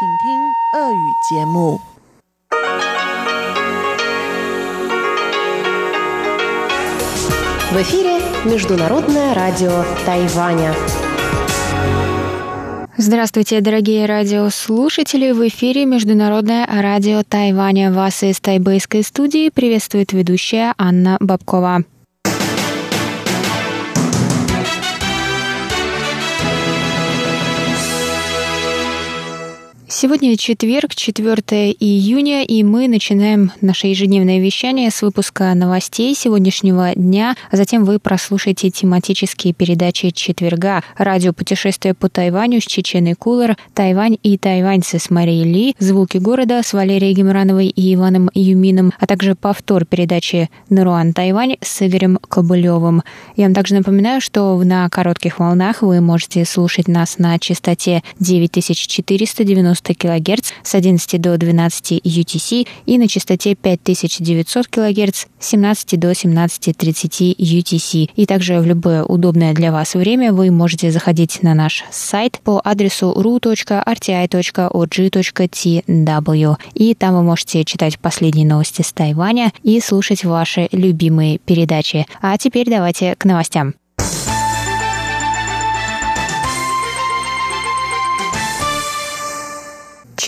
В эфире Международное радио Тайваня. Здравствуйте, дорогие радиослушатели! В эфире Международное радио Тайваня. Вас из тайбэйской студии приветствует ведущая Анна Бабкова. Сегодня четверг, 4 июня, и мы начинаем наше ежедневное вещание с выпуска новостей сегодняшнего дня, а затем вы прослушаете тематические передачи четверга. Радио «Путешествие по Тайваню» с Чеченой Кулер, «Тайвань и тайваньцы» с Марией Ли, «Звуки города» с Валерией Гемрановой и Иваном Юмином, а также повтор передачи «Наруан Тайвань» с Игорем Кобылевым. Я вам также напоминаю, что на коротких волнах вы можете слушать нас на частоте 9490 90 кГц с 11 до 12 UTC и на частоте 5900 кГц с 17 до 17.30 UTC. И также в любое удобное для вас время вы можете заходить на наш сайт по адресу ru.rti.org.tw. И там вы можете читать последние новости с Тайваня и слушать ваши любимые передачи. А теперь давайте к новостям.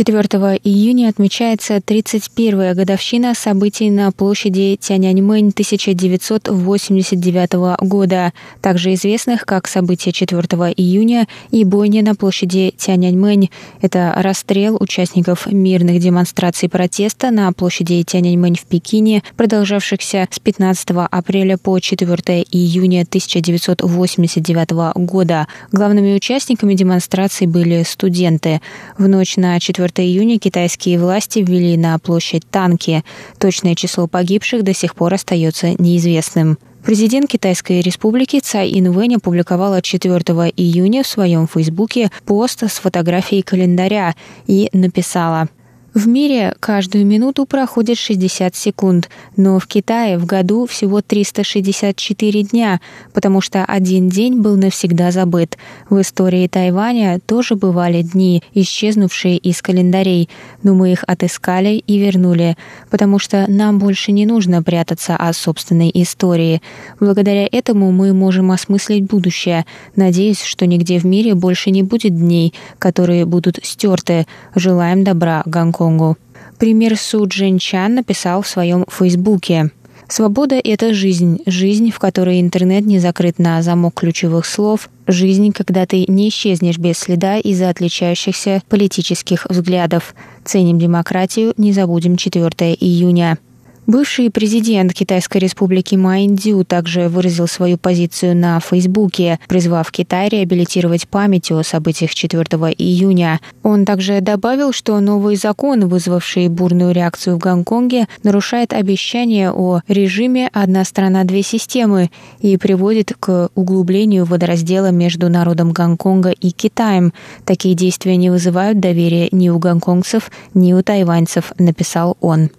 4 июня отмечается 31-я годовщина событий на площади Тяньаньмэнь 1989 года, также известных как события 4 июня и бойня на площади Тяньаньмэнь. Это расстрел участников мирных демонстраций протеста на площади Тяньаньмэнь в Пекине, продолжавшихся с 15 апреля по 4 июня 1989 года. Главными участниками демонстраций были студенты. В ночь на 4 4 июня китайские власти ввели на площадь танки. Точное число погибших до сих пор остается неизвестным. Президент Китайской республики Цай Инвэнь опубликовала 4 июня в своем фейсбуке пост с фотографией календаря и написала – в мире каждую минуту проходит 60 секунд, но в Китае в году всего 364 дня, потому что один день был навсегда забыт. В истории Тайваня тоже бывали дни, исчезнувшие из календарей, но мы их отыскали и вернули, потому что нам больше не нужно прятаться от собственной истории. Благодаря этому мы можем осмыслить будущее. Надеюсь, что нигде в мире больше не будет дней, которые будут стерты. Желаем добра Гонконгу. Гонконгу. Пример Су Джин Чан написал в своем фейсбуке. Свобода – это жизнь. Жизнь, в которой интернет не закрыт на замок ключевых слов. Жизнь, когда ты не исчезнешь без следа из-за отличающихся политических взглядов. Ценим демократию, не забудем 4 июня. Бывший президент Китайской республики Майн Дю также выразил свою позицию на Фейсбуке, призвав Китай реабилитировать память о событиях 4 июня. Он также добавил, что новый закон, вызвавший бурную реакцию в Гонконге, нарушает обещание о режиме «одна страна, две системы» и приводит к углублению водораздела между народом Гонконга и Китаем. Такие действия не вызывают доверия ни у гонконгцев, ни у тайваньцев, написал он.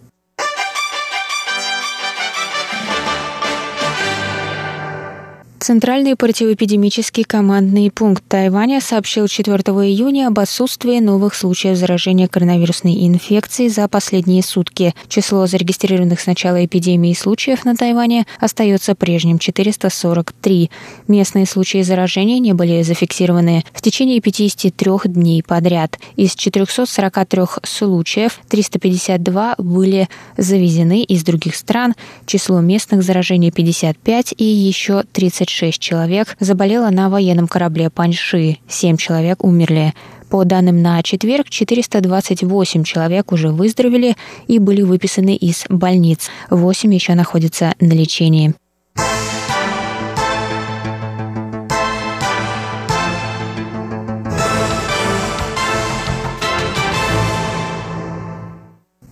Центральный противоэпидемический командный пункт Тайваня сообщил 4 июня об отсутствии новых случаев заражения коронавирусной инфекцией за последние сутки. Число зарегистрированных с начала эпидемии случаев на Тайване остается прежним – 443. Местные случаи заражения не были зафиксированы в течение 53 дней подряд. Из 443 случаев 352 были завезены из других стран. Число местных заражений 55 и еще 36 26 человек заболело на военном корабле Паньши, 7 человек умерли. По данным на четверг, 428 человек уже выздоровели и были выписаны из больниц. 8 еще находятся на лечении.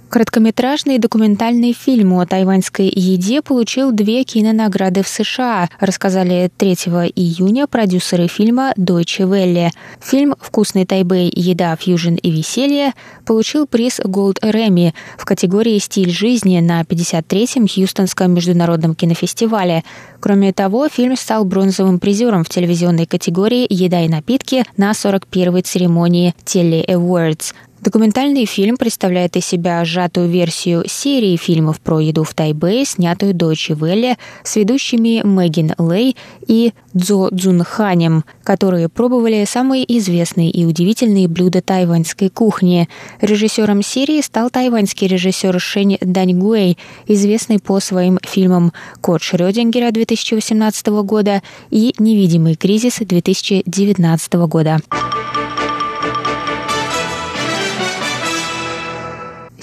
Короткометражный документальный фильм о тайваньской еде получил две кинонаграды в США, рассказали 3 июня продюсеры фильма Deutsche Welle. Фильм «Вкусный Тайбэй. Еда, фьюжн и веселье» получил приз Gold Remy в категории «Стиль жизни» на 53-м Хьюстонском международном кинофестивале. Кроме того, фильм стал бронзовым призером в телевизионной категории «Еда и напитки» на 41-й церемонии Теле Awards. Документальный фильм представляет из себя сжатую версию серии фильмов про еду в Тайбэе, снятую Дойче Велле с ведущими Мэгин Лэй и Цзо Цзунханем, которые пробовали самые известные и удивительные блюда тайваньской кухни. Режиссером серии стал тайваньский режиссер Шэнь Даньгуэй, известный по своим фильмам «Кот Шрёдингера» 2018 года и «Невидимый кризис» 2019 года.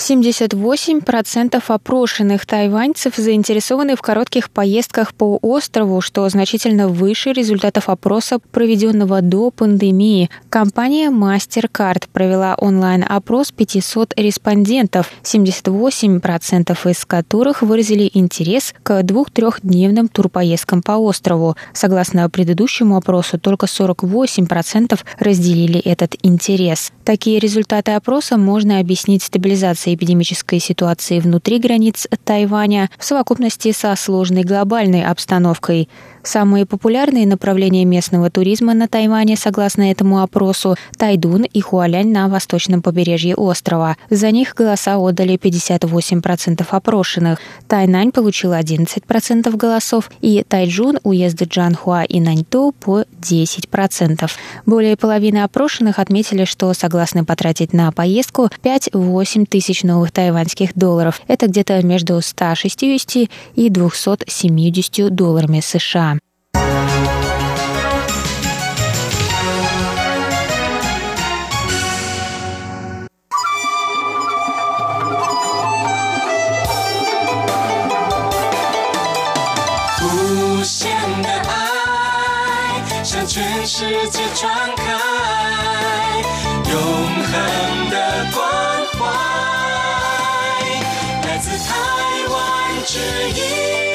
78% опрошенных тайваньцев заинтересованы в коротких поездках по острову, что значительно выше результатов опроса, проведенного до пандемии. Компания MasterCard провела онлайн-опрос 500 респондентов, 78% из которых выразили интерес к двух-трехдневным турпоездкам по острову. Согласно предыдущему опросу, только 48% разделили этот интерес. Такие результаты опроса можно объяснить стабилизацией эпидемической ситуации внутри границ Тайваня в совокупности со сложной глобальной обстановкой. Самые популярные направления местного туризма на Тайване, согласно этому опросу, Тайдун и Хуалянь на восточном побережье острова. За них голоса отдали 58% опрошенных. Тайнань получил 11% голосов, и Тайджун, уезды Джанхуа и Наньту по 10%. Более половины опрошенных отметили, что согласны потратить на поездку 5-8 тысяч новых тайваньских долларов. Это где-то между 160 и 270 долларами США. 世界传开永恒的关怀，来自台湾之音。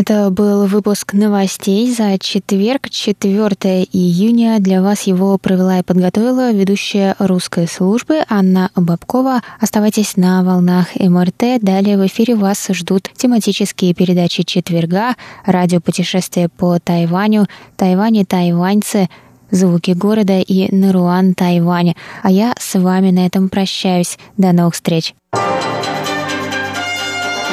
Это был выпуск новостей за четверг, 4 июня. Для вас его провела и подготовила ведущая русской службы Анна Бабкова. Оставайтесь на волнах МРТ. Далее в эфире вас ждут тематические передачи четверга, радиопутешествие по Тайваню, Тайване, тайваньцы, звуки города и Наруан, Тайвань. А я с вами на этом прощаюсь. До новых встреч.